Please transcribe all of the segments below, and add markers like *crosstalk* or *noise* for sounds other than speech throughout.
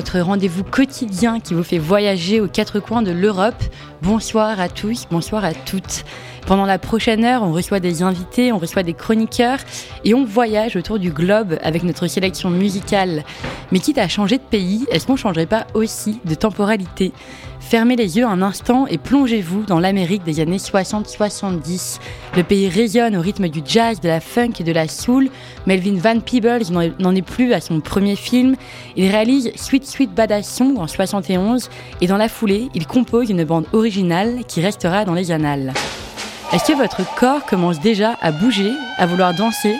votre rendez-vous quotidien qui vous fait voyager aux quatre coins de l'Europe. Bonsoir à tous, bonsoir à toutes. Pendant la prochaine heure, on reçoit des invités, on reçoit des chroniqueurs et on voyage autour du globe avec notre sélection musicale. Mais quitte à changer de pays, est-ce qu'on ne changerait pas aussi de temporalité? Fermez les yeux un instant et plongez-vous dans l'Amérique des années 60-70. Le pays résonne au rythme du jazz, de la funk et de la soul. Melvin Van Peebles n'en est plus à son premier film. Il réalise Sweet Sweet Badass Song en 71 et dans la foulée, il compose une bande originale qui restera dans les annales. Est-ce que votre corps commence déjà à bouger, à vouloir danser?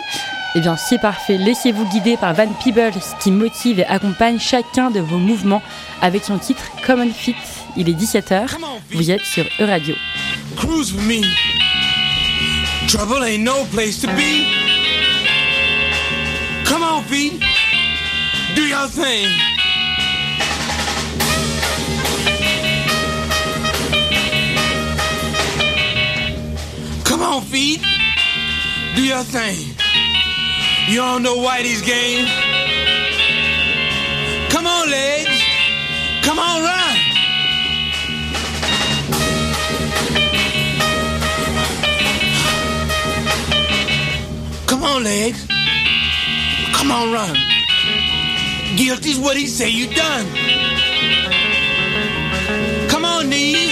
Eh bien, c'est parfait. Laissez-vous guider par Van Peebles qui motive et accompagne chacun de vos mouvements avec son titre Common Fit. Il est 17h. Vous êtes sur E-Radio. Cruise with me. Trouble ain't no place to be. Come on, feet. Do your thing. Come on, feet. Do your thing. You don't know Whitey's game? Come on, legs. Come on, run. Come on, legs. Come on, run. Guilty's what he say you done. Come on, knees.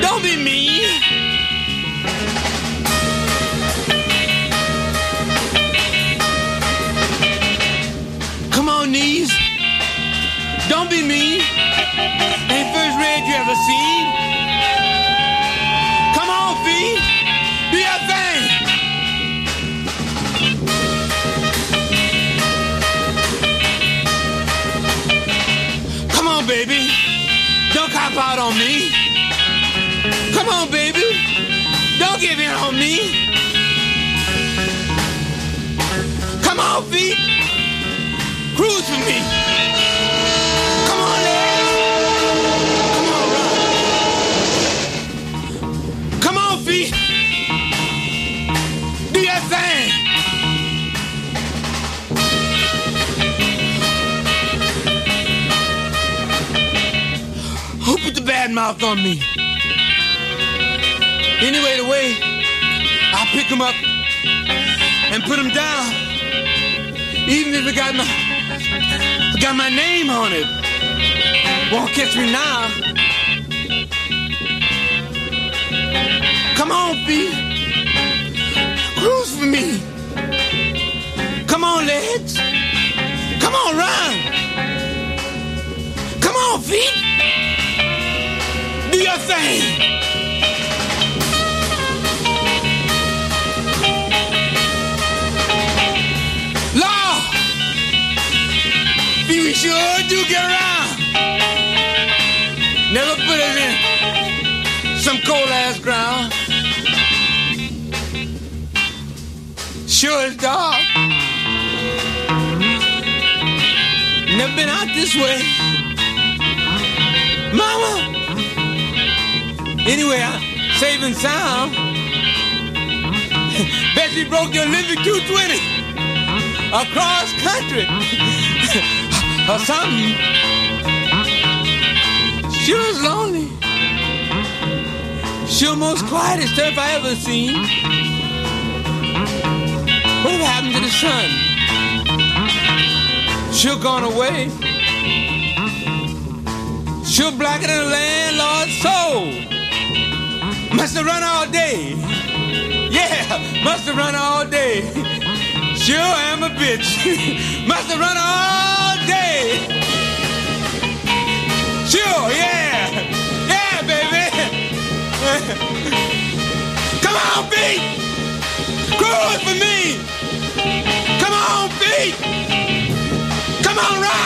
Don't be mean. Come on, knees. Don't be mean. Ain't first rate you ever seen. Cop out on me. Come on, baby. Don't give in on me. Come on, feet. Cruise with me. Mouth on me? Anyway, the way I pick them up and put them down, even if it got my Got my name on it. Won't catch me now. Come on, B. Cruise for me. Come on, legs. Come on, run. Come on, feet. Do your thing. sure do get around. Never put it in some cold ass ground. Sure it's dark. Never been out this way. Mama! Anyway, I'm saving sound. *laughs* Bet you broke your living 220 across country *laughs* or something. She was lonely. She was most quietest stuff I ever seen. What happened to the sun? She'll gone away. She'll blacker than the landlord's soul. Must have run all day. Yeah, must have run all day. Sure I'm a bitch. *laughs* must have run all day. Sure, yeah. Yeah, baby. *laughs* Come on, beat. Cruise for me. Come on, beat. Come on, run.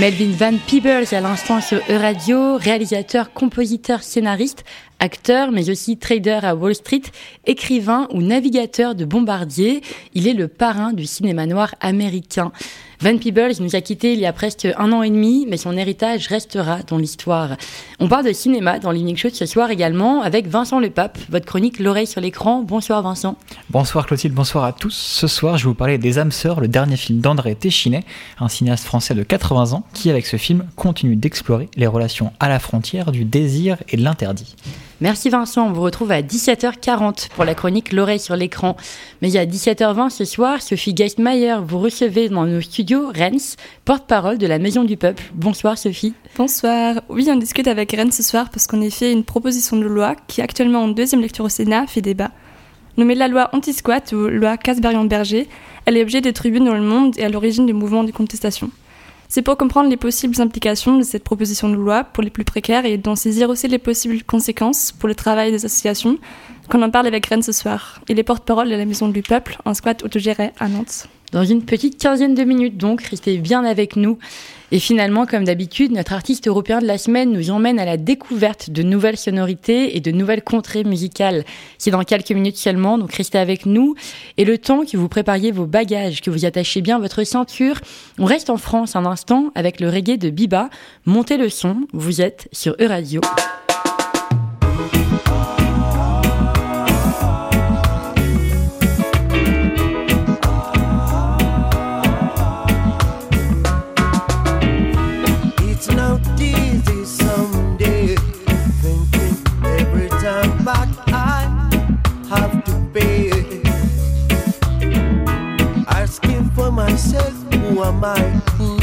Melvin Van Peebles à l'instant sur E-Radio, réalisateur, compositeur, scénariste, Acteur, mais aussi trader à Wall Street, écrivain ou navigateur de bombardier, il est le parrain du cinéma noir américain. Van Peebles nous a quittés il y a presque un an et demi, mais son héritage restera dans l'histoire. On parle de cinéma dans l'Evening Show ce soir également avec Vincent Le Pape, votre chronique L'oreille sur l'écran. Bonsoir Vincent. Bonsoir Clotilde, bonsoir à tous. Ce soir, je vais vous parler des âmes sœurs, le dernier film d'André Téchinet, un cinéaste français de 80 ans qui, avec ce film, continue d'explorer les relations à la frontière du désir et de l'interdit. Merci Vincent, on vous retrouve à 17h40 pour la chronique L'oreille sur l'écran. Mais a 17h20 ce soir, Sophie Geistmayer, vous recevez dans nos studios Rennes, porte-parole de la Maison du Peuple. Bonsoir Sophie. Bonsoir. Oui, on discute avec Rennes ce soir parce qu'on a fait une proposition de loi qui actuellement en deuxième lecture au Sénat fait débat. Nommée la loi anti-squat ou loi Casberian-Berger, elle est objet de tribunes dans le monde et à l'origine du mouvement de contestation. C'est pour comprendre les possibles implications de cette proposition de loi pour les plus précaires et d'en saisir aussi les possibles conséquences pour le travail des associations qu'on en parle avec Rennes ce soir. Il est porte-parole de la Maison du Peuple, un squat autogéré à Nantes. Dans une petite quinzaine de minutes donc, restez bien avec nous. Et finalement, comme d'habitude, notre artiste européen de la semaine nous emmène à la découverte de nouvelles sonorités et de nouvelles contrées musicales. C'est dans quelques minutes seulement, donc restez avec nous. Et le temps que vous prépariez vos bagages, que vous attachiez bien votre ceinture, on reste en France un instant avec le reggae de Biba. Montez le son, vous êtes sur Euradio. Who am I?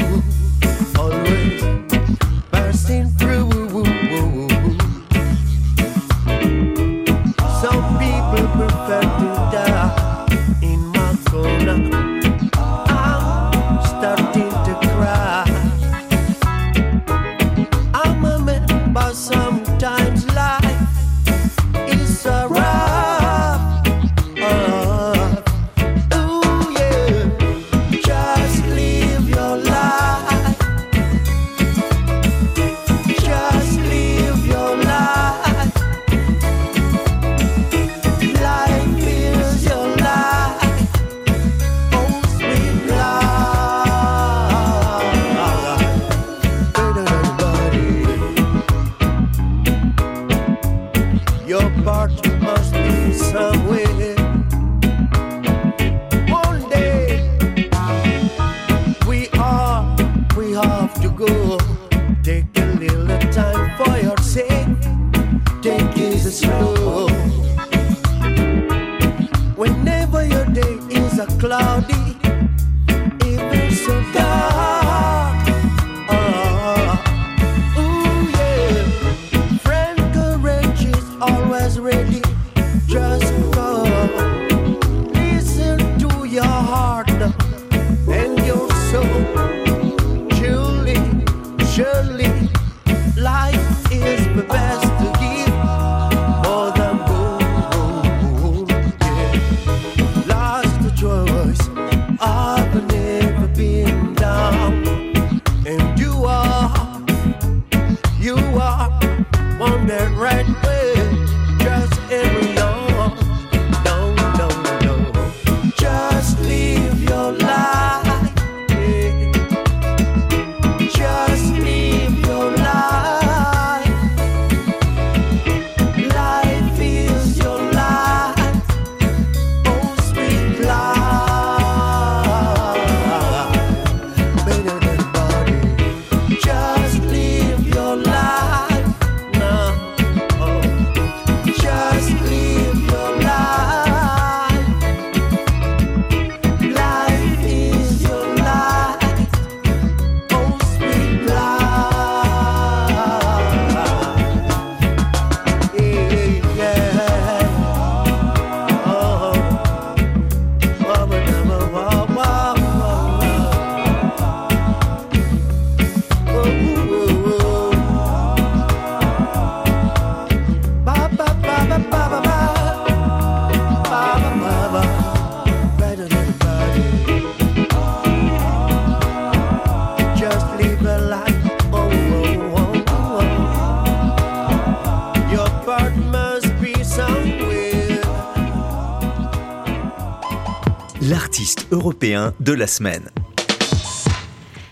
De la semaine.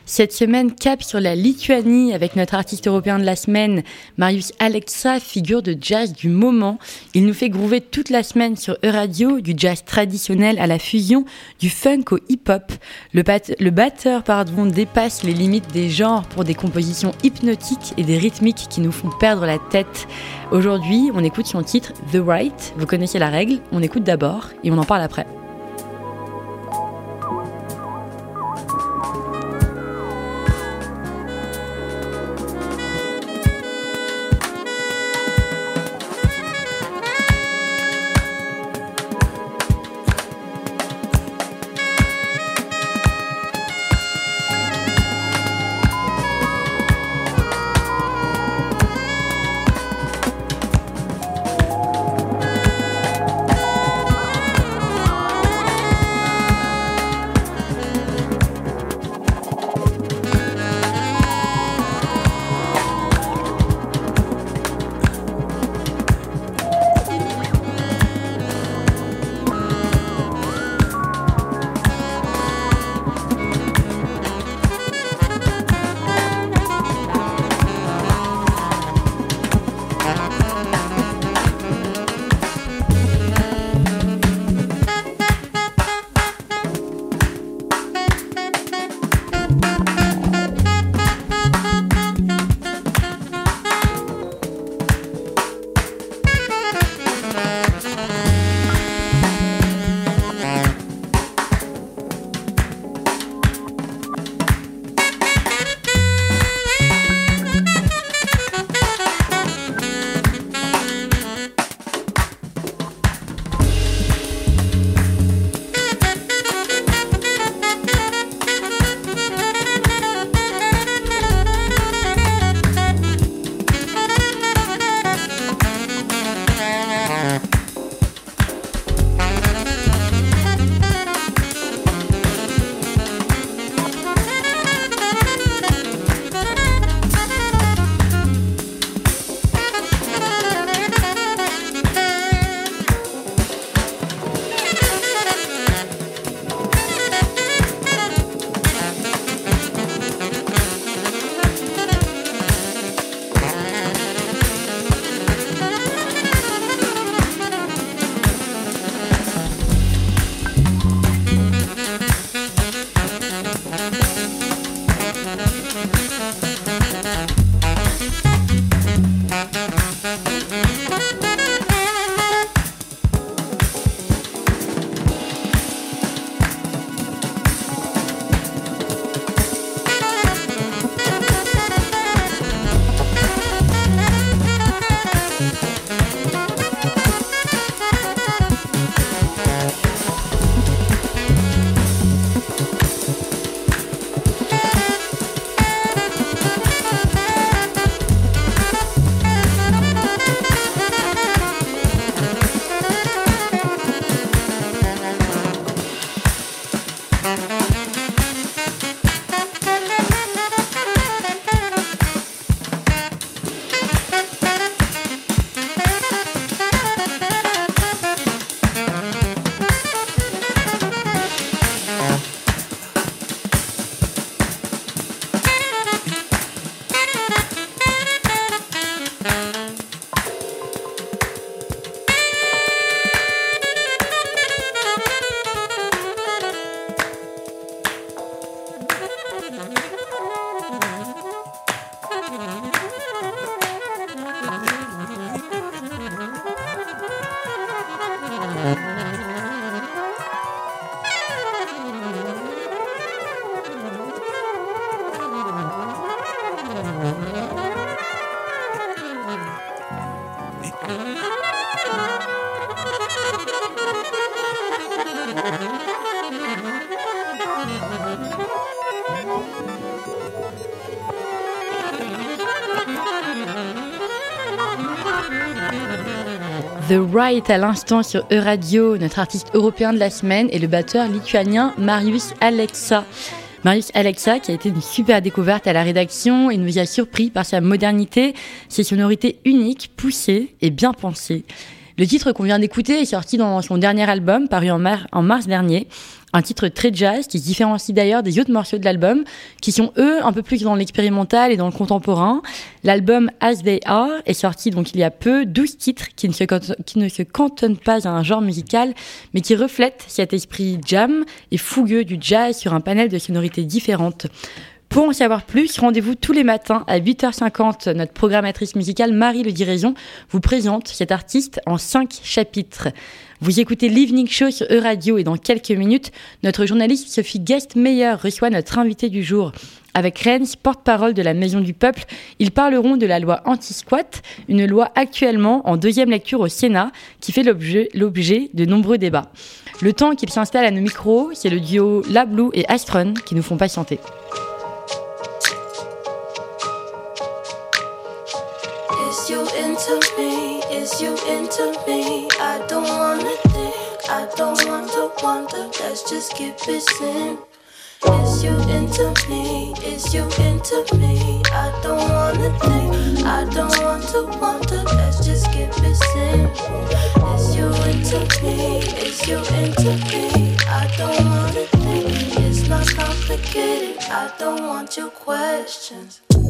Cette semaine, cap sur la Lituanie avec notre artiste européen de la semaine, Marius Alexa, figure de jazz du moment. Il nous fait groover toute la semaine sur E-Radio, du jazz traditionnel à la fusion, du funk au hip-hop. Le, le, batteur pardon, dépasse les limites des genres pour des compositions hypnotiques et des rythmiques qui nous font perdre la tête. Aujourd'hui, on écoute son titre The Right. Vous connaissez la règle, on écoute d'abord et on en parle après. The Right à l'instant sur E-Radio, notre artiste européen de la semaine est le batteur lituanien Marius Alexa. Marius Alexa qui a été une super découverte à la rédaction et nous a surpris par sa modernité, ses sonorités uniques, poussées et bien pensées. Le titre qu'on vient d'écouter est sorti dans son dernier album paru en, en mars dernier un titre très jazz qui se différencie d'ailleurs des autres morceaux de l'album, qui sont eux un peu plus dans l'expérimental et dans le contemporain. L'album As They Are est sorti donc il y a peu, 12 titres qui ne, se, qui ne se cantonnent pas à un genre musical, mais qui reflètent cet esprit jam et fougueux du jazz sur un panel de sonorités différentes. Pour en savoir plus, rendez-vous tous les matins à 8h50. Notre programmatrice musicale Marie Le Diraison vous présente cet artiste en 5 chapitres. Vous écoutez l'Evening Show sur E-Radio et dans quelques minutes, notre journaliste Sophie Guest-Meyer reçoit notre invité du jour. Avec Rennes, porte-parole de la Maison du Peuple, ils parleront de la loi anti-squat, une loi actuellement en deuxième lecture au Sénat qui fait l'objet de nombreux débats. Le temps qu'ils s'installent à nos micros, c'est le duo La Blue et Astron qui nous font patienter. Into me? Is you into me? I don't wanna think, I don't want to wonder. Let's just keep it simple. Is you into me? Is you into me? I don't wanna think, I don't want to wonder. Let's just keep it simple. Is you into me? Is you into me? I don't wanna think, it's not complicated. I don't want your questions.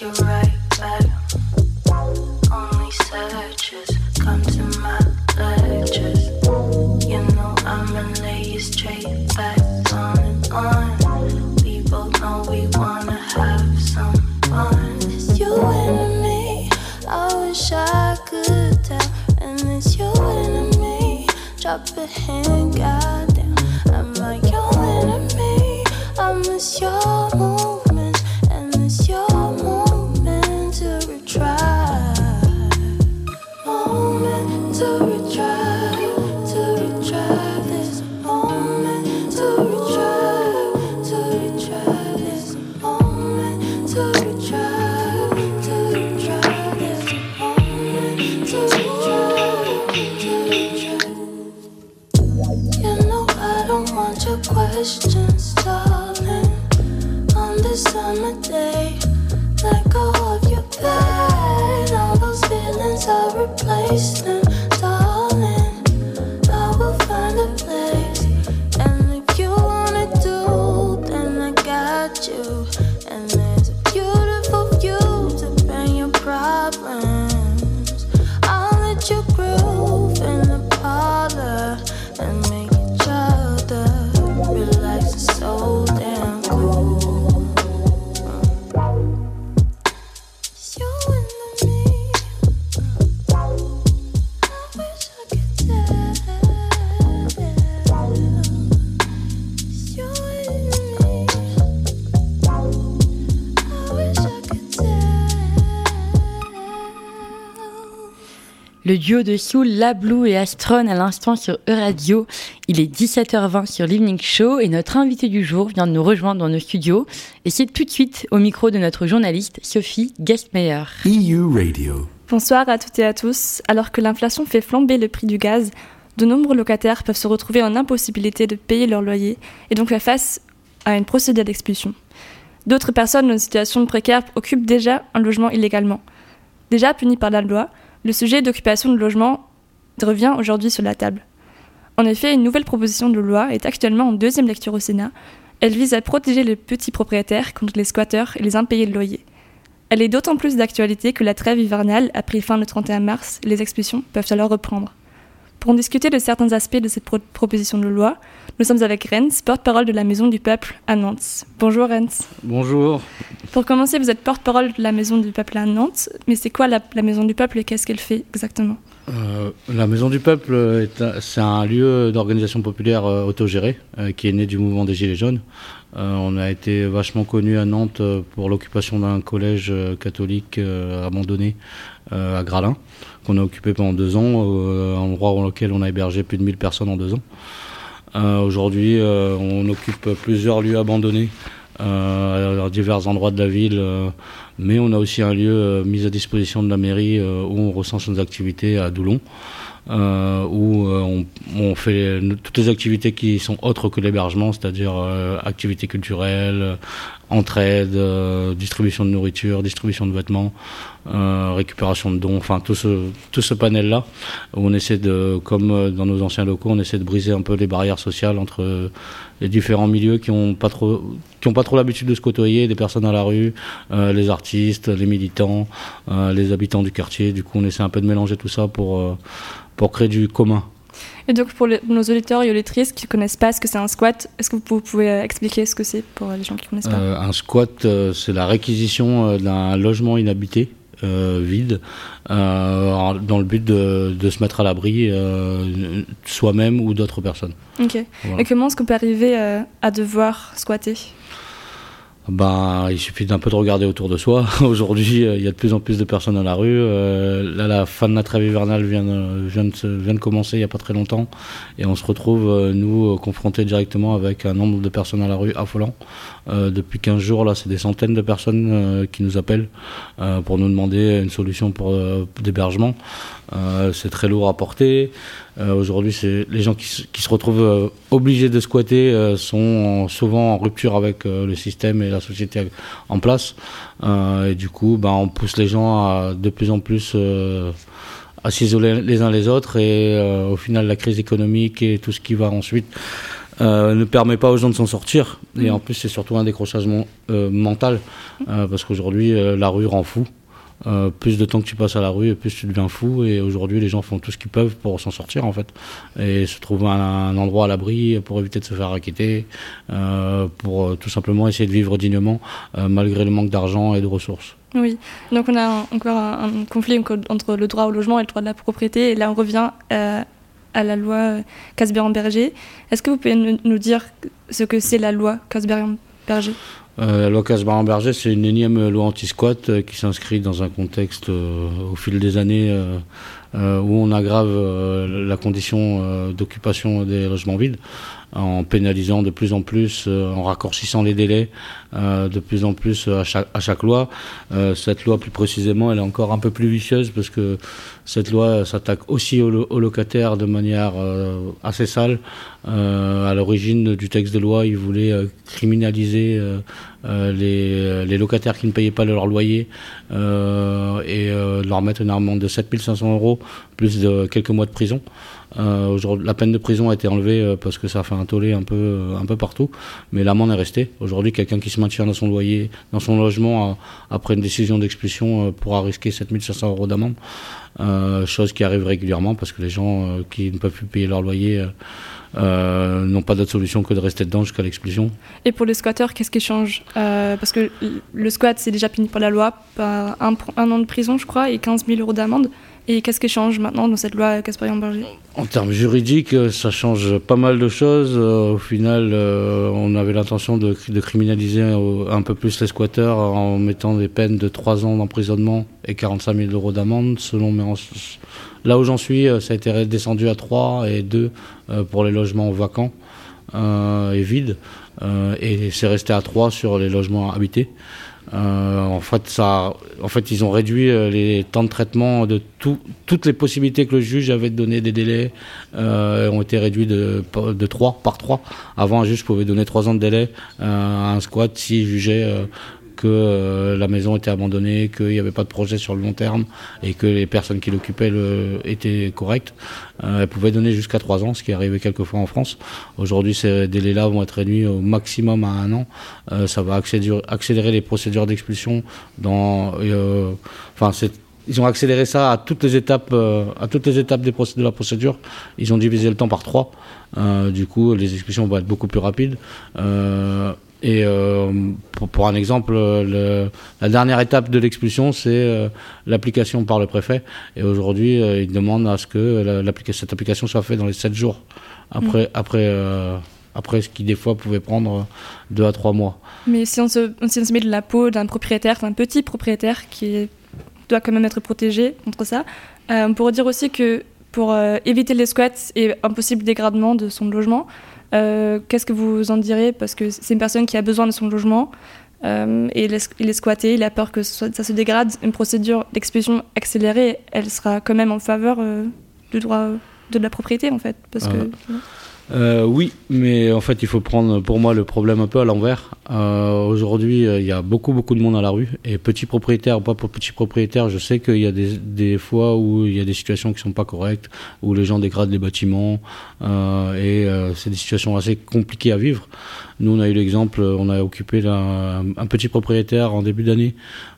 you right Le duo de Soul, La Blue et Astron à l'instant sur E-Radio. Il est 17h20 sur l'Evening Show et notre invité du jour vient de nous rejoindre dans nos studios. Et c'est tout de suite au micro de notre journaliste Sophie Guestmeyer. EU Radio. Bonsoir à toutes et à tous. Alors que l'inflation fait flamber le prix du gaz, de nombreux locataires peuvent se retrouver en impossibilité de payer leur loyer et donc faire face à une procédure d'expulsion. D'autres personnes en situation de précaire occupent déjà un logement illégalement. Déjà puni par la loi, le sujet d'occupation de logement revient aujourd'hui sur la table. En effet, une nouvelle proposition de loi est actuellement en deuxième lecture au Sénat. Elle vise à protéger les petits propriétaires contre les squatteurs et les impayés de loyer. Elle est d'autant plus d'actualité que la trêve hivernale a pris fin le 31 mars les expulsions peuvent alors reprendre. Pour en discuter de certains aspects de cette pro- proposition de loi, nous sommes avec Rennes, porte-parole de la Maison du Peuple à Nantes. Bonjour Rennes. Bonjour. Pour commencer, vous êtes porte-parole de la Maison du Peuple à Nantes, mais c'est quoi la, la Maison du Peuple et qu'est-ce qu'elle fait exactement? Euh, la Maison du Peuple, un- c'est un lieu d'organisation populaire euh, autogéré euh, qui est né du mouvement des Gilets jaunes. Euh, on a été vachement connu à Nantes euh, pour l'occupation d'un collège euh, catholique abandonné à Gralin, qu'on a occupé pendant deux ans, un endroit dans lequel on a hébergé plus de 1000 personnes en deux ans. Aujourd'hui, on occupe plusieurs lieux abandonnés à divers endroits de la ville, mais on a aussi un lieu mis à disposition de la mairie où on recense nos activités à Doulon, euh, où euh, on, fait toutes les activités qui sont autres que l'hébergement, c'est-à-dire euh, activités culturelles, entraide, euh, distribution de nourriture, distribution de vêtements, euh, récupération de dons, enfin tout ce, tout ce panel-là, on essaie de, comme euh, dans nos anciens locaux, on essaie de briser un peu les barrières sociales entre les différents milieux qui ont pas trop trop l'habitude de se côtoyer, des personnes à la rue, les artistes, les militants, les habitants du quartier. Du coup, on essaie un peu de mélanger tout ça pour pour créer du commun. Et donc pour les- nos auditeurs et auditrices qui ne connaissent pas ce que c'est un squat, est-ce que vous pou- pouvez euh, expliquer ce que c'est pour les gens qui ne connaissent pas? Euh, un squat, euh, c'est la réquisition d'un logement inhabité. euh, vide, euh, dans le but de, de se mettre à l'abri euh, soi-même ou d'autres personnes. Ok. Voilà. Et comment est-ce qu'on peut arriver à devoir squatter? Ben, il suffit d'un peu de regarder autour de soi. *laughs* Aujourd'hui, euh, il y a de plus en plus de personnes dans la rue. Euh, là, la fin de la trêve hivernale vient de, commencer il n'y a pas très longtemps. Et on se retrouve, euh, nous, confrontés directement avec un nombre de personnes à la rue affolant. Depuis 15 jours, là, c'est des centaines de personnes qui nous appellent pour nous demander une solution pour d'hébergement. C'est très lourd à porter. Aujourd'hui, les gens qui, se- retrouvent obligés de squatter sont en- souvent en rupture avec le système la société en place. Euh, et du coup, ben, on pousse les gens à de plus en plus euh, à s'isoler les uns les autres. Et euh, au final, la crise économique et tout ce qui va ensuite euh, ne permet pas aux gens de s'en sortir. Et en plus, c'est surtout un décrochage euh, mental euh, parce qu'aujourd'hui, la rue rend fou. Euh, plus de temps que tu passes à la rue, plus tu deviens fou. Et aujourd'hui, les gens font tout ce qu'ils peuvent pour s'en sortir, en fait. Et se trouver un, un endroit à l'abri pour éviter de se faire raqueter, euh, pour euh, tout simplement essayer de vivre dignement, malgré le manque d'argent et de ressources. Oui. Donc on a encore un, conflit entre le droit au logement et le droit de la propriété. Et là, on revient à la loi Casberian-Berger. Est-ce que vous pouvez nous, nous dire ce que c'est la loi Casberian-Berger? Euh, la loi Casbah-Berger, c'est une énième loi anti-squat euh, qui s'inscrit dans un contexte euh, au fil des années euh, où on aggrave la condition d'occupation des logements vides en pénalisant de plus en plus, euh, en raccourcissant les délais euh, de plus en plus euh, à chaque, loi. Cette loi, plus précisément, elle est encore un peu plus vicieuse parce que cette loi s'attaque aussi aux, lo- aux locataires de manière assez sale. À l'origine du texte de loi, il voulait euh, criminaliser les, les locataires qui ne payaient pas leur loyer et leur mettre une amende de 7500 euros plus de quelques mois de prison. Euh, aujourd'hui, la peine de prison a été enlevée euh, parce que ça a fait un tollé un peu, euh, un peu partout, mais l'amende est restée. Aujourd'hui, quelqu'un qui se maintient dans son loyer, dans son logement, après une décision d'expulsion, pourra risquer 7500 euros d'amende. Chose qui arrive régulièrement parce que les gens qui ne peuvent plus payer leur loyer n'ont pas d'autre solution que de rester dedans jusqu'à l'expulsion. Et pour les squatteurs, qu'est-ce qui change? Parce que le squat, c'est déjà puni par la loi, par un an de prison, je crois, et 15 000 euros d'amende. Et qu'est-ce qui change maintenant dans cette loi Casberian-Berger En termes juridiques, euh, ça change pas mal de choses. Euh, Au final, euh, on avait l'intention de, criminaliser un peu plus les squatteurs en mettant des peines de 3 ans d'emprisonnement et 45 000 euros d'amende. Selon Là où j'en suis, ça a été descendu à 3 et 2 euh, pour les logements vacants et vides. Et c'est resté à 3 sur les logements habités. Euh, en, fait, ça, en fait, ils ont réduit euh, les temps de traitement de tout- toutes les possibilités que le juge avait de donner des délais euh, ont été réduits de, de 3 par 3. Avant, un juge pouvait donner 3 ans de délai euh, à un squat s'il jugeait euh, que euh, la maison était abandonnée, qu'il n'y avait pas de projet sur le long terme et que les personnes qui l'occupaient étaient correctes. Euh, elles pouvaient donner jusqu'à 3 ans, ce qui arrivé quelquefois en France. Aujourd'hui, ces délais-là vont être réduits au maximum à un an. Euh, ça va accélérer, les procédures d'expulsion euh, ils ont accéléré ça à toutes les étapes, de la procédure. Ils ont divisé le temps par trois. Du coup, les expulsions vont être beaucoup plus rapides. Et euh, pour, pour un exemple, le- la dernière étape de l'expulsion, c'est euh, l'application par le préfet. Et aujourd'hui, euh, il demande à ce que cette application soit faite dans les 7 jours. Après, après, euh, après ce qui des fois pouvait prendre 2 à 3 mois. Mais si on, se, si on se met de la peau d'un propriétaire, d'un petit propriétaire qui doit quand même être protégé contre ça, euh, on pourrait dire aussi que pour euh, éviter les squats et un possible dégradement de son logement, euh, qu'est-ce que vous en direz? Parce que c'est une personne qui a besoin de son logement euh, et il est, il est squatté, il a peur que ça, ça se dégrade. Une procédure d'expulsion accélérée, elle sera quand même en faveur euh, du droit de la propriété en fait. Parce que, Euh, oui, mais en fait, il faut prendre pour moi le problème un peu à l'envers. Euh, Aujourd'hui, euh, il y a beaucoup, beaucoup de monde à la rue. Et petit propriétaire, ou pas pour petit propriétaire, je sais qu'il y a des, fois où il y a des situations qui sont pas correctes, où les gens dégradent les bâtiments. et c'est des situations assez compliquées à vivre. Nous, on a eu l'exemple, on a occupé un, petit propriétaire en début d'année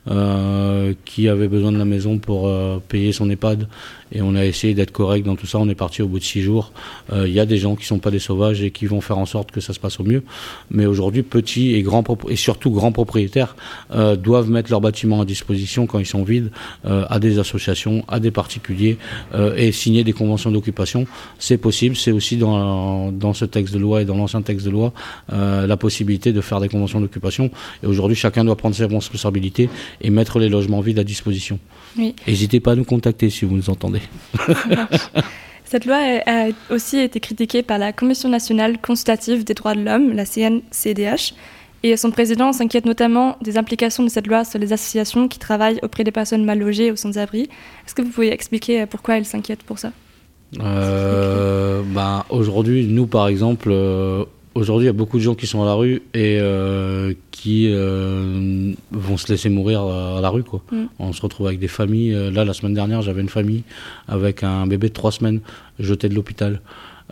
euh, qui avait besoin de la maison pour euh, payer son EHPAD. Et on a essayé d'être correct dans tout ça. On est parti au bout de six jours. Euh, Il y a des gens qui sont pas des sauvages et qui vont faire en sorte que ça se passe au mieux. Mais aujourd'hui, petits et grands et surtout grands propriétaires euh, doivent mettre leurs bâtiments à disposition quand ils sont vides euh, à des associations, à des particuliers euh, et signer des conventions d'occupation. C'est possible. C'est aussi dans, dans ce texte de loi et dans l'ancien texte de loi euh, la possibilité de faire des conventions d'occupation. Et aujourd'hui, chacun doit prendre ses responsabilités et mettre les logements vides à disposition. Oui. N'hésitez pas à nous contacter si vous nous entendez. *laughs* Cette loi a aussi été critiquée par la Commission nationale consultative des droits de l'homme, la CNCDH, et son président s'inquiète notamment des implications de cette loi sur les associations qui travaillent auprès des personnes mal logées ou sans-abri. Est-ce que vous pouvez expliquer euh, pourquoi elle s'inquiète pour ça? Euh, bah, aujourd'hui, nous par exemple, euh, aujourd'hui il y a beaucoup de gens qui sont à la rue et euh, qui euh, vont se laisser mourir à la rue. Quoi. Mm. On se retrouve avec des familles. Euh, Là, la semaine dernière, j'avais une famille avec un bébé de 3 semaines jeté de l'hôpital.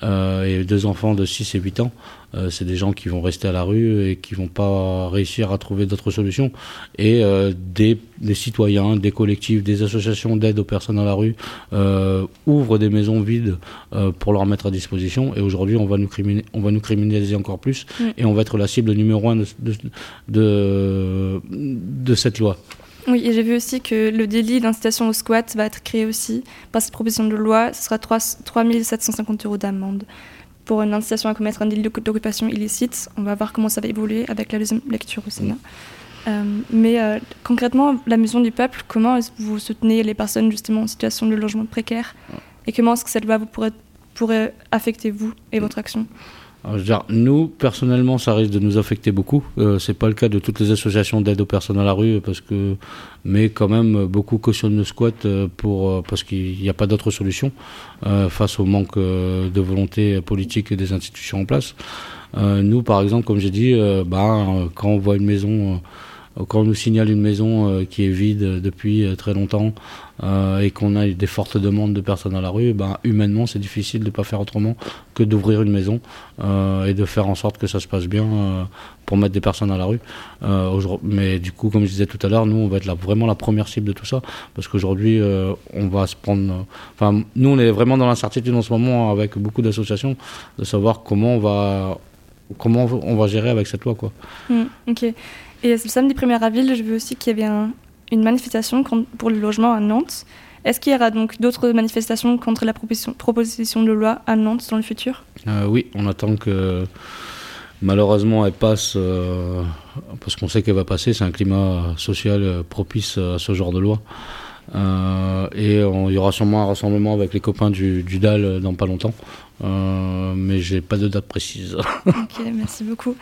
Euh, et deux enfants de 6 et 8 ans. Euh, c'est des gens qui vont rester à la rue et qui vont pas réussir à trouver d'autres solutions. Et euh, des, des citoyens, des collectifs, des associations d'aide aux personnes à la rue ouvrent des maisons vides pour leur mettre à disposition. Et aujourd'hui, on va nous criminaliser, on va nous criminaliser encore plus et on va être la cible numéro un de, de, de, de cette loi. Oui, et j'ai vu aussi que le délit d'incitation au squat va être créé aussi par cette proposition de loi. Ce sera 3, 750 euros d'amende pour une incitation à commettre un délit d'occupation illicite. On va voir comment ça va évoluer avec la deuxième lecture au Sénat. Euh, mais euh, concrètement, la maison du peuple, comment est-ce que vous soutenez les personnes justement en situation de logement précaire? Et comment est-ce que cette loi vous pourrait, pourrait affecter vous et votre action? Nous, personnellement, ça risque de nous affecter beaucoup. Euh, c'est pas le cas de toutes les associations d'aide aux personnes à la rue, parce que, mais quand même, beaucoup cautionnent le squat euh, pour, euh, parce qu'il n'y a pas d'autre solution face au manque de volonté politique des institutions en place. Nous, par exemple, comme j'ai dit, euh, quand on voit une maison, quand on nous signale une maison euh, qui est vide euh, depuis euh, très longtemps et qu'on a des fortes demandes de personnes à la rue, ben, humainement, c'est difficile de ne pas faire autrement que d'ouvrir une maison et de faire en sorte que ça se passe bien pour mettre des personnes à la rue. Mais du coup, comme je disais tout à l'heure, nous, on va être vraiment la première cible de tout ça parce qu'aujourd'hui, on va se prendre. Enfin, nous, on est vraiment dans l'incertitude en ce moment avec beaucoup d'associations de savoir comment on va comment on va gérer avec cette loi, quoi. Hmm, ok. Et le samedi 1er avril, je veux aussi qu'il y avait un- une manifestation pour le logement à Nantes. Est-ce qu'il y aura donc d'autres manifestations contre la proposition, proposition de loi à Nantes dans le futur? Euh, oui, on attend que malheureusement elle passe euh, parce qu'on sait qu'elle va passer. C'est un climat social euh, propice à ce genre de loi. Euh, et il y aura sûrement un rassemblement avec les copains du, du DAL dans pas longtemps. Mais j'ai pas de date précise. Ok, merci beaucoup.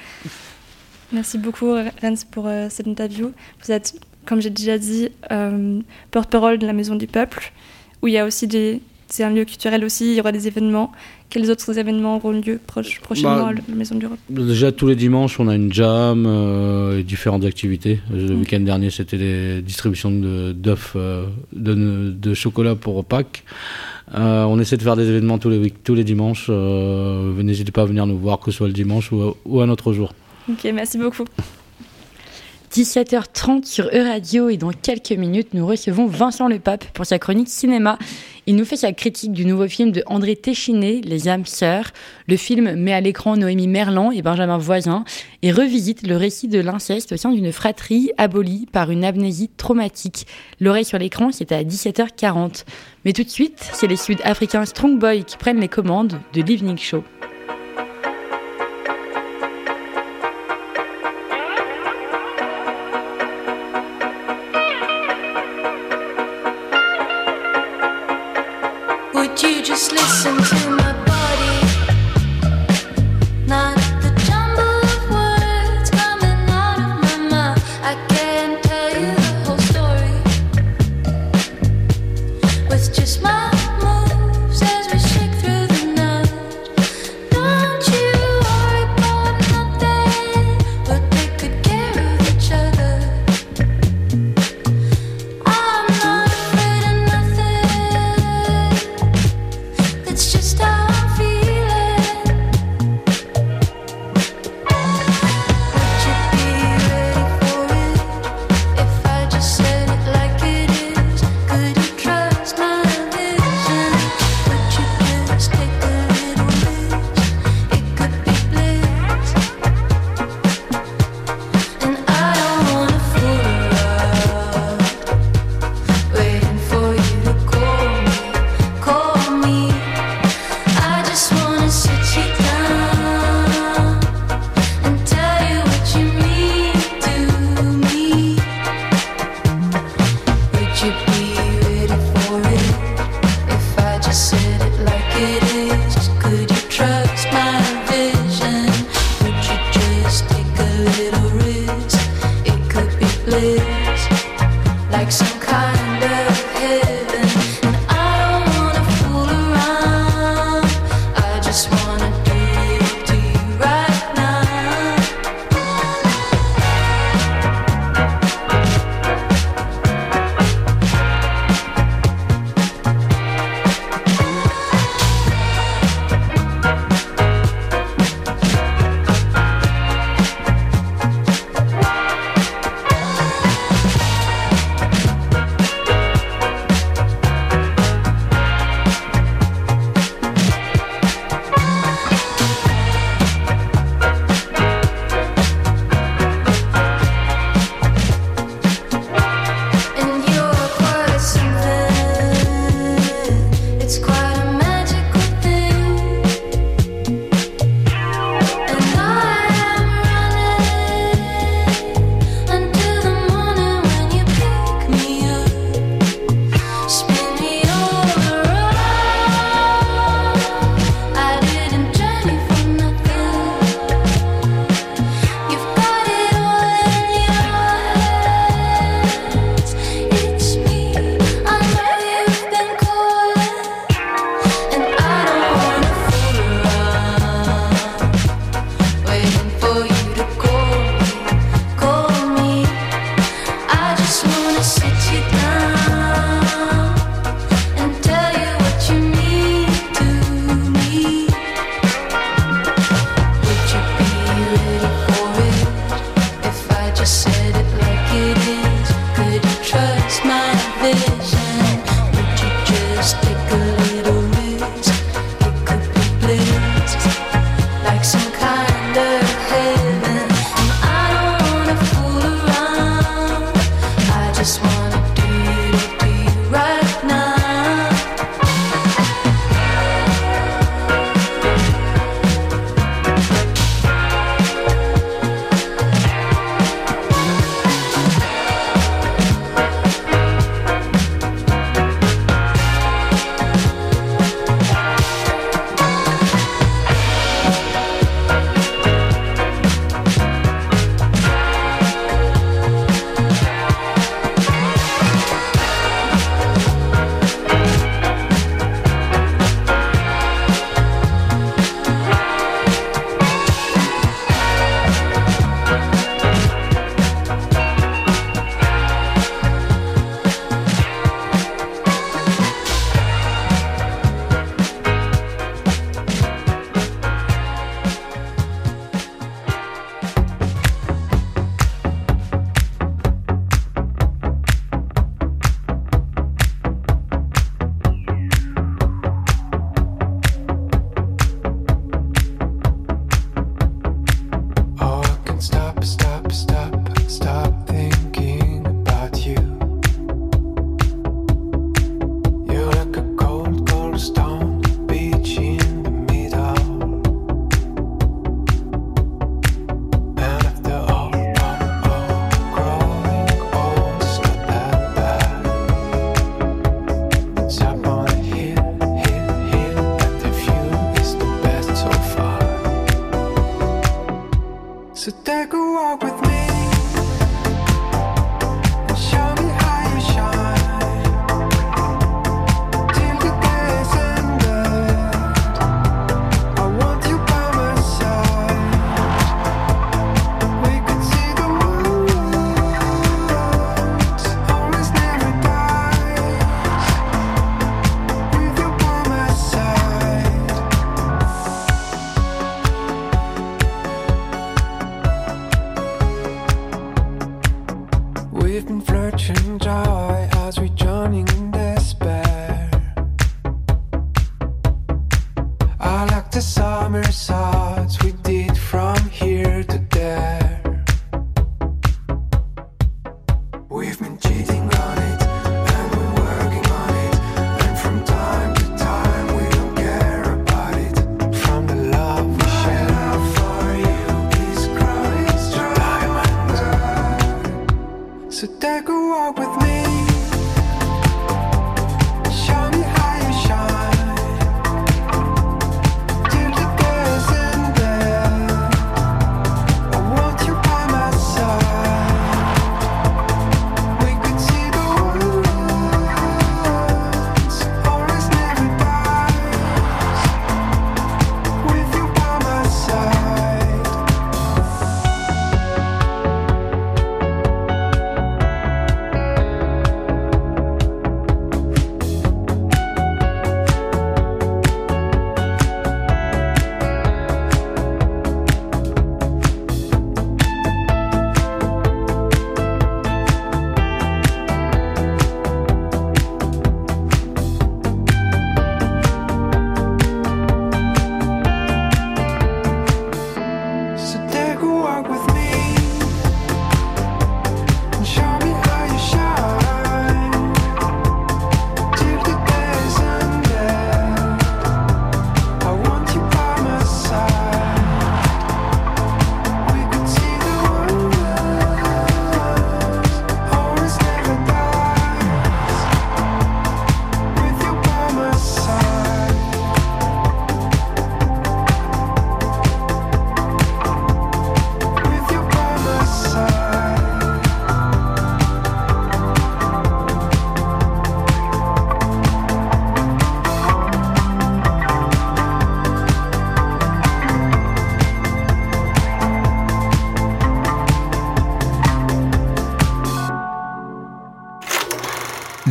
Merci beaucoup, Rens, pour euh, cette interview. Vous êtes, comme j'ai déjà dit, euh, porte-parole de la Maison du Peuple, où il y a aussi des. C'est un lieu culturel aussi, il y aura des événements. Quels autres événements auront lieu proche- prochainement Bah, à la Maison du Peuple? Déjà tous les dimanches, on a une jam euh, et différentes activités. Le Mm. week-end dernier, c'était les distributions de d'œufs euh, de, de chocolat pour Pâques. Euh, on essaie de faire des événements tous les tous les dimanches. Euh, N'hésitez pas à venir nous voir, que ce soit le dimanche ou, ou un autre jour. Ok, merci beaucoup. 17h30 sur E-Radio et dans quelques minutes, nous recevons Vincent Le Pape pour sa chronique cinéma. Il nous fait sa critique du nouveau film de André Téchiné, Les âmes sœurs. Le film met à l'écran Noémie Merlan et Benjamin Voisin et revisite le récit de l'inceste au sein d'une fratrie abolie par une amnésie traumatique. L'oreille sur l'écran, c'est à 17h40. Mais tout de suite, c'est les Sud-Africains Strong Boy qui prennent les commandes de l'Evening Show.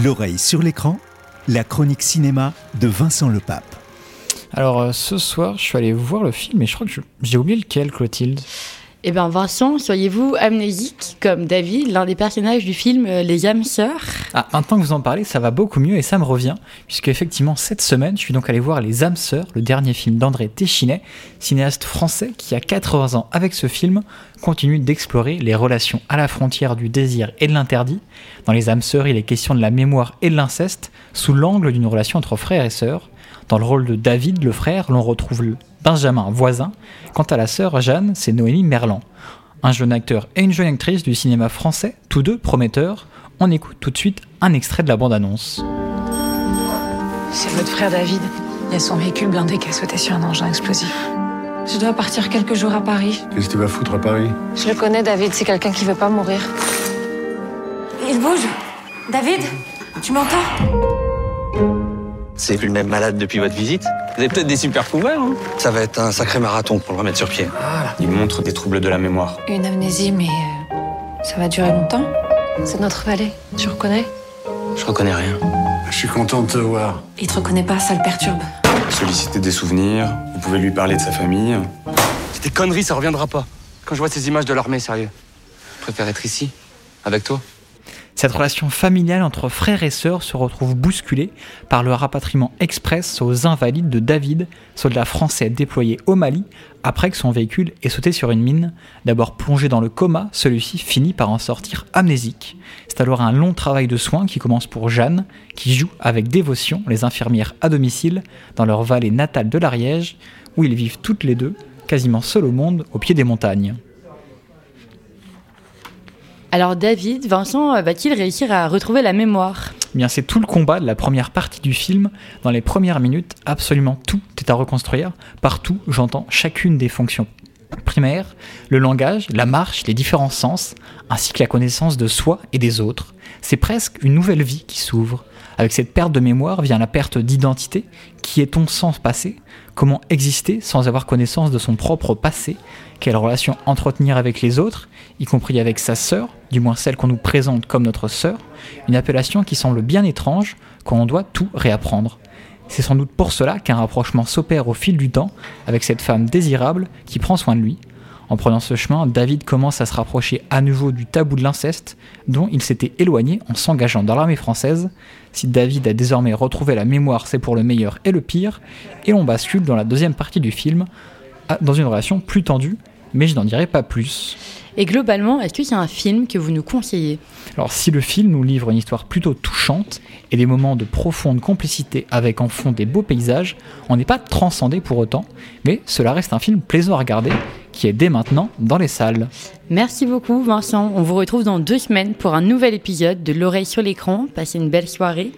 L'oreille sur l'écran, la chronique cinéma de Vincent Lepape. Alors euh, ce soir, je suis allé voir le film et je crois que je- j'ai oublié lequel, Clotilde. Eh bien, Vincent, seriez-vous amnésique comme David, l'un des personnages du film euh, Les âmes sœurs Ah, maintenant que vous en parlez, ça va beaucoup mieux et ça me revient, puisque effectivement cette semaine, je suis donc allé voir Les âmes sœurs, le dernier film d'André Téchinet, cinéaste français qui a 80 ans avec ce film continue d'explorer les relations à la frontière du désir et de l'interdit. Dans Les âmes sœurs, il est question de la mémoire et de l'inceste sous l'angle d'une relation entre frères et sœurs. Dans le rôle de David, le frère, l'on retrouve le Benjamin voisin. Quant à la sœur Jeanne, c'est Noémie Merlan. Un jeune acteur et une jeune actrice du cinéma français, tous deux prometteurs. On écoute tout de suite un extrait de la bande-annonce. C'est votre frère David. Il y a son véhicule blindé qui a sauté sur un engin explosif. Je dois partir quelques jours à Paris. Qu'est-ce que tu vas foutre à Paris Je le connais, David. C'est quelqu'un qui veut pas mourir. Il bouge. David, tu m'entends C'est plus le même malade depuis votre visite Vous avez peut-être des super pouvoirs, hein Ça va être un sacré marathon pour le remettre sur pied. Il montre des troubles de la mémoire. Une amnésie, mais euh, ça va durer longtemps. C'est notre valet. Tu reconnais? Je reconnais rien. Je suis content de te voir. Il te reconnaît pas, ça le perturbe. Solliciter des souvenirs, vous pouvez lui parler de sa famille. C'est des conneries, ça reviendra pas. Quand je vois ces images de l'armée, sérieux. Je préfère être ici, avec toi. Cette relation familiale entre frères et sœurs se retrouve bousculée par le rapatriement express aux invalides de David, soldat français déployé au Mali, après que son véhicule ait sauté sur une mine. D'abord plongé dans le coma, celui-ci finit par en sortir amnésique. C'est alors un long travail de soins qui commence pour Jeanne, qui joue avec dévotion les infirmières à domicile dans leur vallée natale de l'Ariège, où ils vivent toutes les deux, quasiment seuls au monde, au pied des montagnes. Alors David, Vincent euh, va-t-il réussir à retrouver la mémoire? Eh bien, c'est tout le combat de la première partie du film. Dans les premières minutes, absolument tout est à reconstruire. Partout, j'entends chacune des fonctions primaires, le langage, la marche, les différents sens, ainsi que la connaissance de soi et des autres. C'est presque une nouvelle vie qui s'ouvre. Avec cette perte de mémoire vient la perte d'identité. Qui est-on sans passé? Comment exister sans avoir connaissance de son propre passé? Quelle relation entretenir avec les autres, y compris avec sa sœur, du moins celle qu'on nous présente comme notre sœur? Une appellation qui semble bien étrange quand on doit tout réapprendre. C'est sans doute pour cela qu'un rapprochement s'opère au fil du temps avec cette femme désirable qui prend soin de lui. En prenant ce chemin, David commence à se rapprocher à nouveau du tabou de l'inceste dont il s'était éloigné en s'engageant dans l'armée française. Si David a désormais retrouvé la mémoire, c'est pour le meilleur et le pire, et on bascule dans la deuxième partie du film, dans une relation plus tendue, mais je n'en dirai pas plus. Et globalement, est-ce qu'il y a un film que vous nous conseillez? Alors si le film nous livre une histoire plutôt touchante et des moments de profonde complicité avec en fond des beaux paysages, on n'est pas transcendé pour autant, mais cela reste un film plaisant à regarder qui est dès maintenant dans les salles. Merci beaucoup Vincent. On vous retrouve dans deux semaines pour un nouvel épisode de L'oreille sur l'écran. Passez une belle soirée.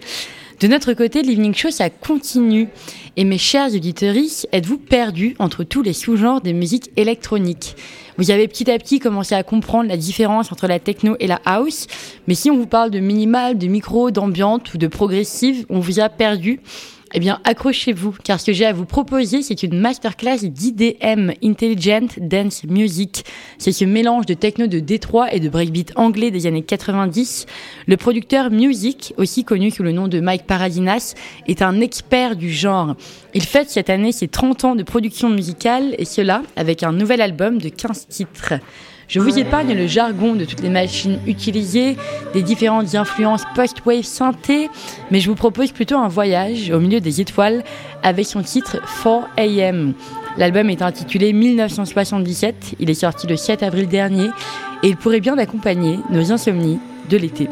De notre côté, l'Evening Show, ça continue. Et mes chers auditeurs, êtes-vous perdus entre tous les sous-genres de musique électronique Vous avez petit à petit commencé à comprendre la différence entre la techno et la house, mais si on vous parle de minimal, de micro, d'ambiante ou de progressive, on vous a perdu. Eh bien, accrochez-vous, car ce que j'ai à vous proposer, c'est une masterclass d'IDM, Intelligent Dance Music. C'est ce mélange de techno de Détroit et de breakbeat anglais des années 90. Le producteur Music, aussi connu sous le nom de Mike Paradinas, est un expert du genre. Il fête cette année ses 30 ans de production musicale, et cela avec un nouvel album de 15 titres. Je vous épargne le jargon de toutes les machines utilisées, des différentes influences post-wave synthé, mais je vous propose plutôt un voyage au milieu des étoiles avec son titre 4 AM. L'album est intitulé 1977, il est sorti le 7 avril dernier et il pourrait bien accompagner nos insomnies de l'été.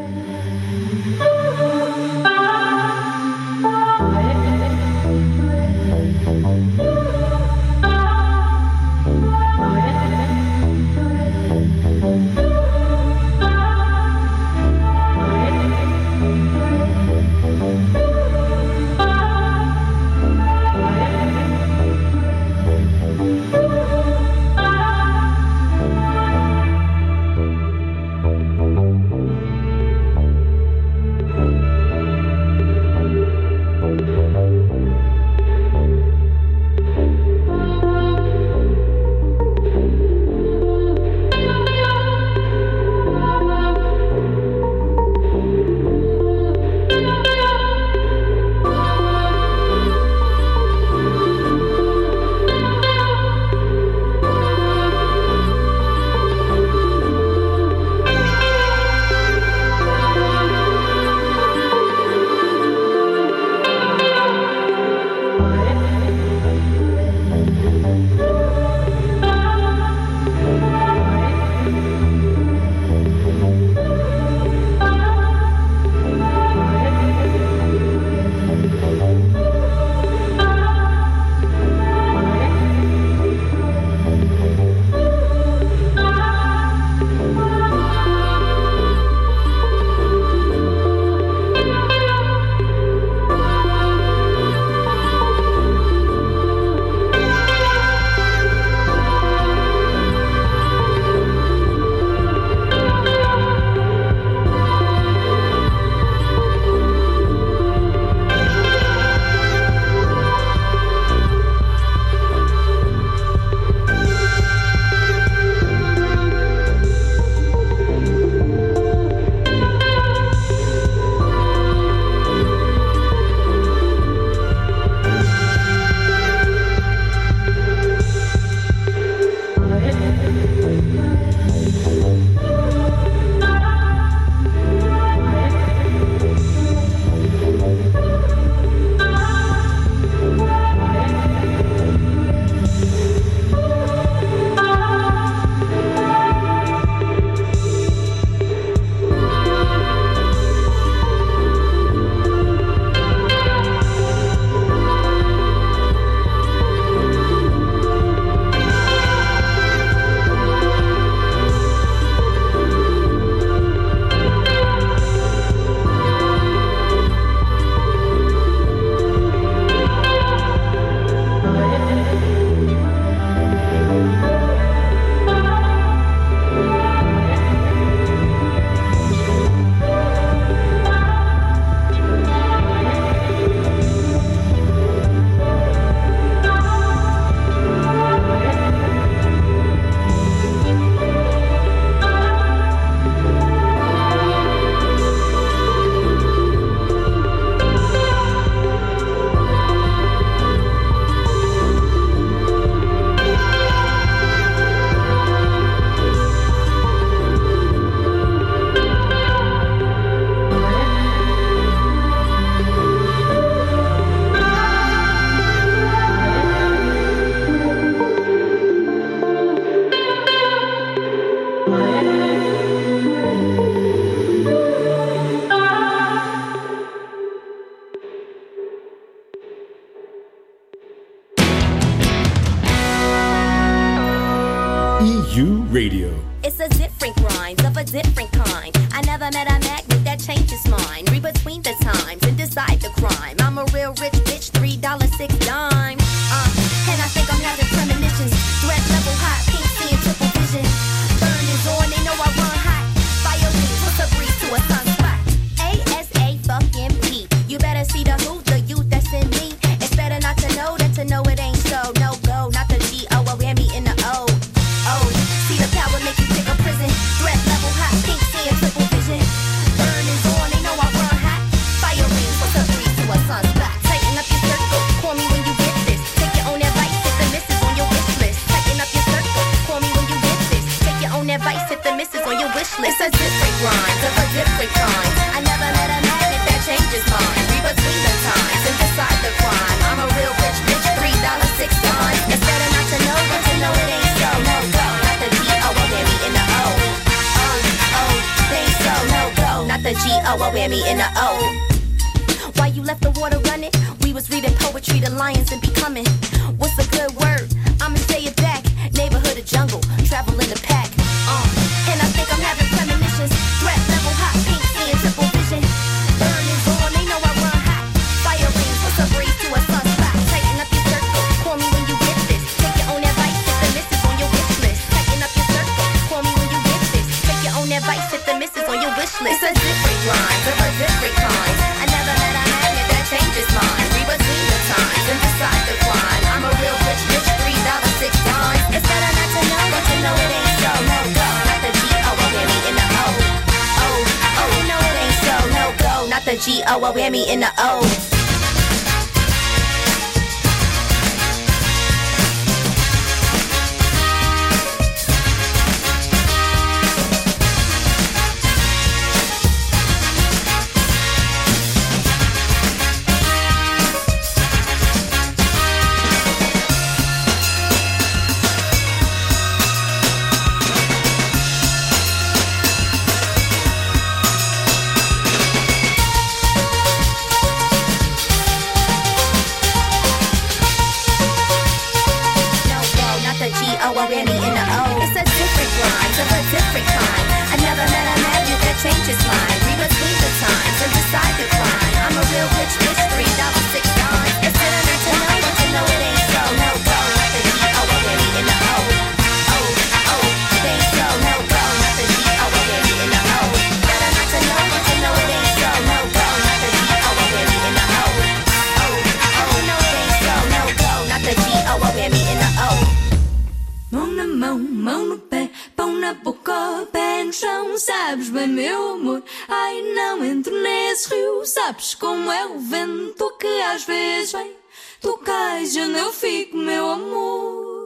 Mão no pé, pão na boca, pé no chão, sabes bem, meu amor. Ai, não entro nesse rio, sabes como é o vento que às vezes vem. Tu cais onde eu fico, meu amor.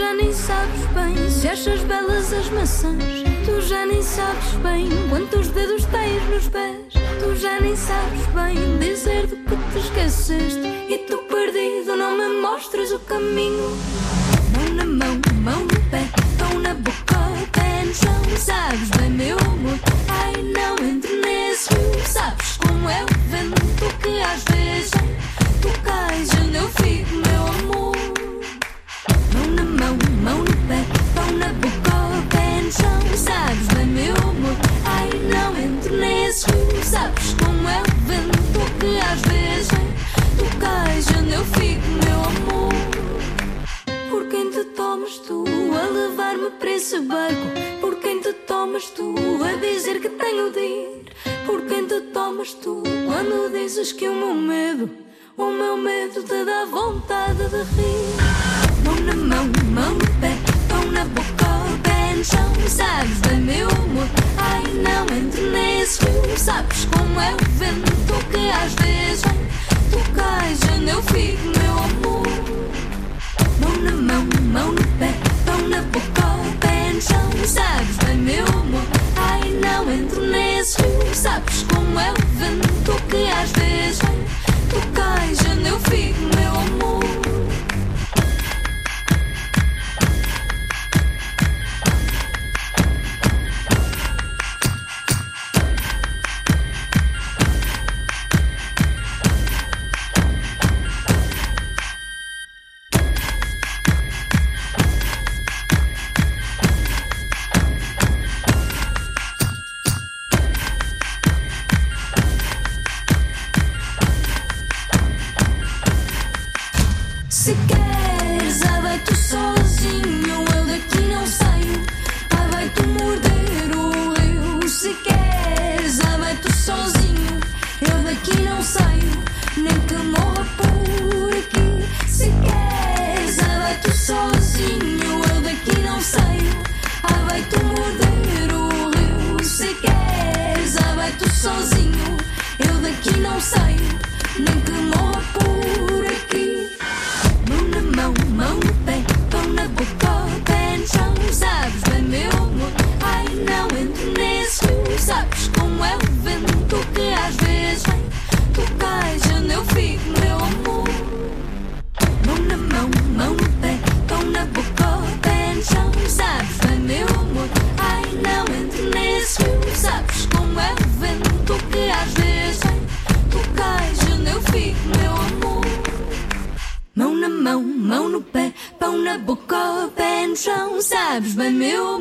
já nem sabes bem se achas belas as maçãs. Tu já nem sabes bem quantos dedos tens nos pés. Tu já nem sabes bem dizer do que te esqueceste. E tu perdido não me mostras o caminho. Mão na mão, mão no pé, pão na boca, pé no chão. Sabes bem, meu amor, ai não entre nesse. Sabes como é o vento que às vezes tu cais onde eu fico. Sabes como é o vento que às vezes tu cais onde eu fico, meu amor. Por quem te tomas tu a levar-me para esse barco? Por quem te tomas tu a dizer que tenho de ir? Por quem te tomas tu quando dizes que o meu medo, o meu medo te dá vontade de rir? Mão na mão, mão no pé, pão na boca paixão Sabes do meu amor, Ai, não entro nesse rio. Sabes como é o vento Que às vezes vem. Tu cais onde eu fico, meu amor. Mão na mão, mão no pé Pão na boca.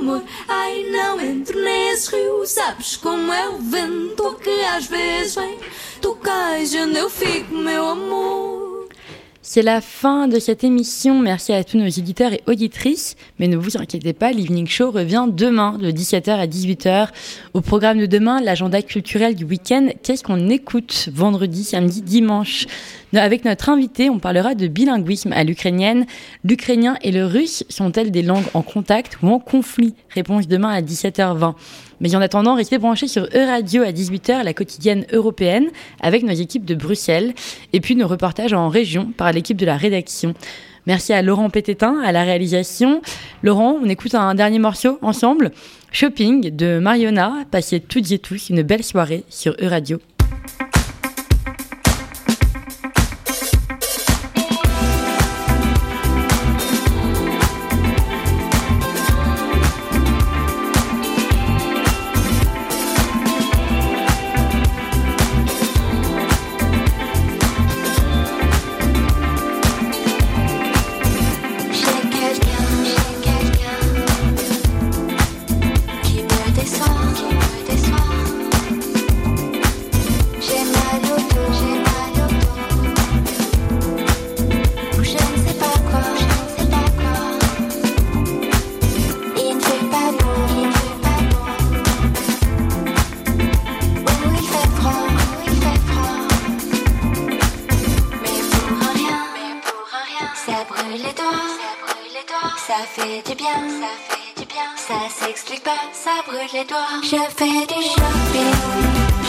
amor. Ai, não entro nesse rio, sabes como é o vento que às vezes vem. Tu cais onde eu fico, meu amor. C'est la fin de cette émission. Merci à tous nos éditeurs et auditrices. Mais ne vous inquiétez pas, l'Evening Show revient demain de 17h à 18h. Au programme de demain, l'agenda culturel du week-end. Qu'est-ce qu'on écoute vendredi, samedi, dimanche? Avec notre invité, on parlera de bilinguisme à l'ukrainienne. L'ukrainien et le russe sont-elles des langues en contact ou en conflit? Réponse demain à 17h20. Mais en attendant, restez branchés sur Euradio à 18h, la quotidienne européenne, avec nos équipes de Bruxelles, et puis nos reportages en région par l'équipe de la rédaction. Merci à Laurent Pététin à la réalisation. Laurent, on écoute un dernier morceau ensemble. Shopping de Mariona. Passez toutes et tous une belle soirée sur Euradio. clique pas, ça brûle les doigts. Je fais du shopping,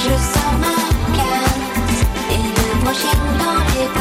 je sors ma carte et de prochaine dans les